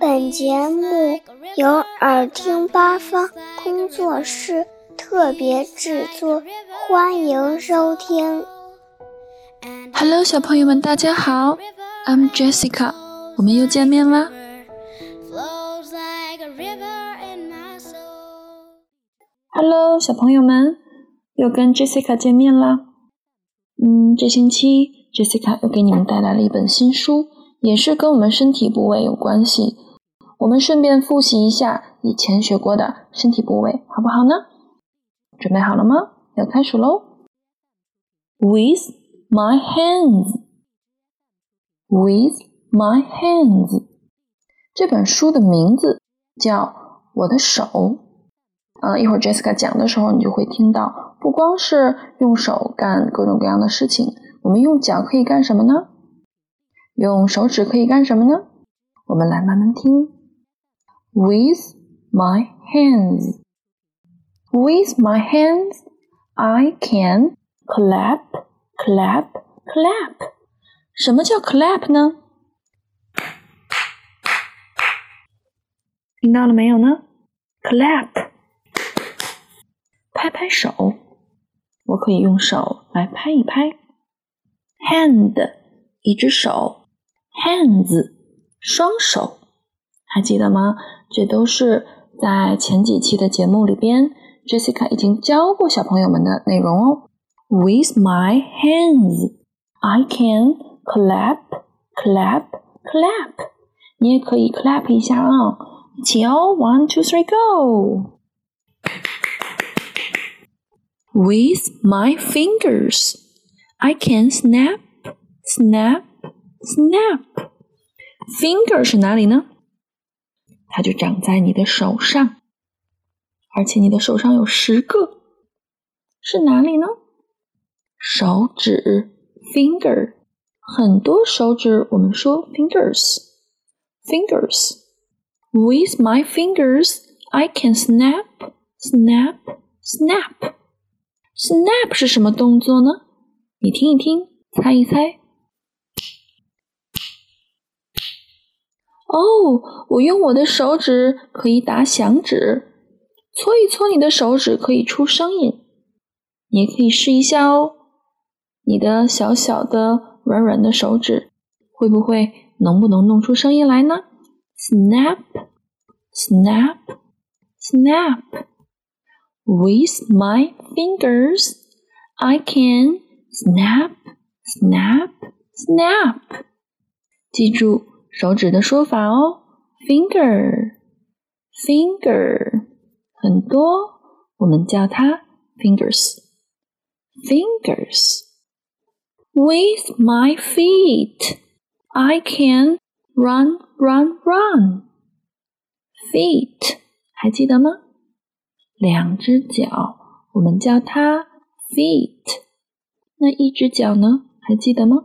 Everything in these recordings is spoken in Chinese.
本节目由耳听八方工作室特别制作，欢迎收听。Hello，小朋友们，大家好，I'm Jessica，我们又见面啦。Hello，小朋友们，又跟 Jessica 见面啦。嗯，这星期 Jessica 又给你们带来了一本新书。也是跟我们身体部位有关系，我们顺便复习一下以前学过的身体部位，好不好呢？准备好了吗？要开始喽！With my hands, with my hands，这本书的名字叫《我的手》。呃，一会儿 Jessica 讲的时候，你就会听到，不光是用手干各种各样的事情，我们用脚可以干什么呢？用手指可以干什么呢？我们来慢慢听。With my hands, with my hands, I can clap, clap, clap. 什么叫 clap 呢？听到了没有呢？clap，拍拍手。我可以用手来拍一拍。hand，一只手。hands 双手，还记得吗？这都是在前几期的节目里边，Jessica 已经教过小朋友们的内容哦。With my hands, I can clap, clap, clap。你也可以 clap 一下啊！一起哦，one, two, three, go。With my fingers, I can snap, snap. Snap finger 是哪里呢？它就长在你的手上，而且你的手上有十个，是哪里呢？手指 finger 很多手指，我们说 fingers fingers。With my fingers, I can snap, snap, snap. Snap 是什么动作呢？你听一听，猜一猜。哦，我用我的手指可以打响指，搓一搓你的手指可以出声音，你也可以试一下哦。你的小小的、软软的手指会不会能不能弄出声音来呢？Snap, snap, snap. With my fingers, I can snap, snap, snap. 记住。手指的说法哦，finger，finger，很多，我们叫它 fingers，fingers。With my feet, I can run, run, run. Feet，还记得吗？两只脚，我们叫它 feet。那一只脚呢？还记得吗？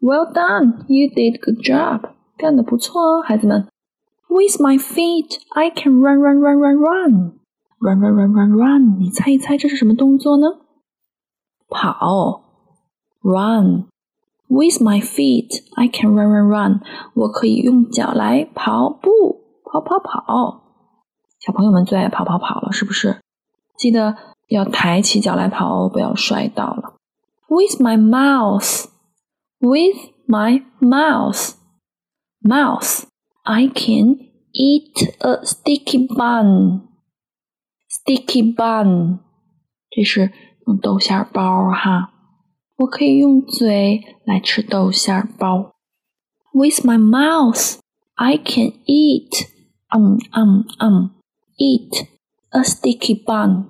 Well done, you did good job. 干得不错哦，孩子们。With my feet, I can run, run, run, run, run, run, run, run, run, run. 你猜一猜这是什么动作呢？跑，run. With my feet, I can run, run, run. 我可以用脚来跑步，跑跑跑。小朋友们最爱跑跑跑了，是不是？记得要抬起脚来跑哦，不要摔倒了。With my mouth with my mouth. Mouth. I can eat a sticky bun. Sticky bun. 这是用豆馅包哈。我可以用嘴来吃豆馅包。With my mouth, I can eat, um, um, um, eat a sticky bun.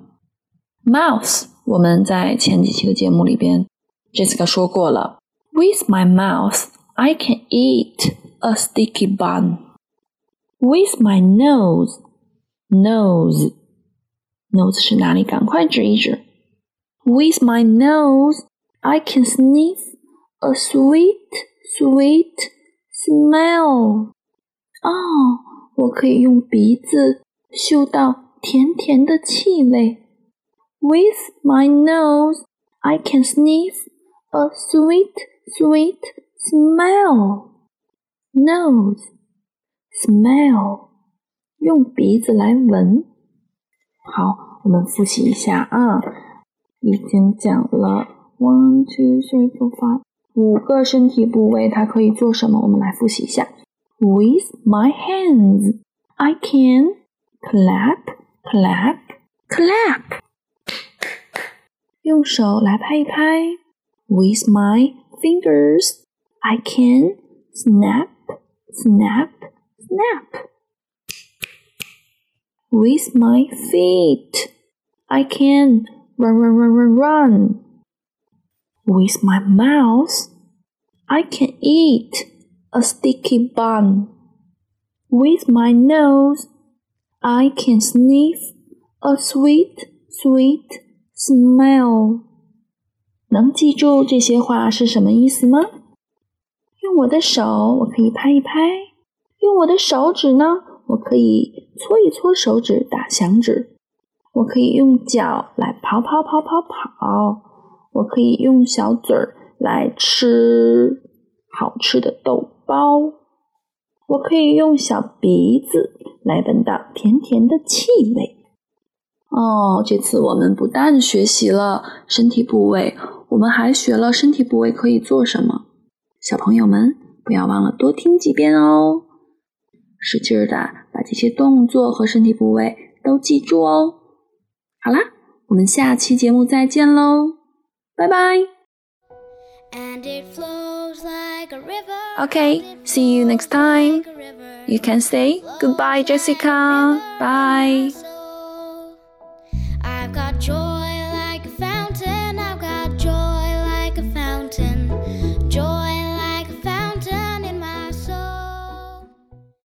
Mouth，我们在前几期的节目里边，Jessica 说过了。 with my mouth, I can eat a sticky bun. With my nose, nose, nose 是哪里？赶快指一指。With my nose, I can sniff a sweet, sweet smell. 哦，我可以用鼻子嗅到甜甜的气味。With my nose, I can sniff a sweet, sweet smell. Nose, smell，用鼻子来闻。好，我们复习一下啊，已经讲了 one, two, three, four, five，五个身体部位它可以做什么？我们来复习一下。With my hands, I can clap, clap, clap. 用手来拍一拍。With my fingers, I can snap, snap, snap. With my feet, I can run, run, run, run, run. With my mouth, I can eat a sticky bun. With my nose, I can sniff a sweet, sweet smell。能记住这些话是什么意思吗？用我的手，我可以拍一拍；用我的手指呢，我可以搓一搓手指，打响指；我可以用脚来跑跑跑跑跑；我可以用小嘴儿来吃好吃的豆包；我可以用小鼻子来闻到甜甜的气味。哦，这次我们不但学习了身体部位，我们还学了身体部位可以做什么。小朋友们不要忘了多听几遍哦，使劲的把这些动作和身体部位都记住哦。好啦，我们下期节目再见喽，拜拜。Okay, see you next time. You can say goodbye, Jessica. Bye. I've got joy.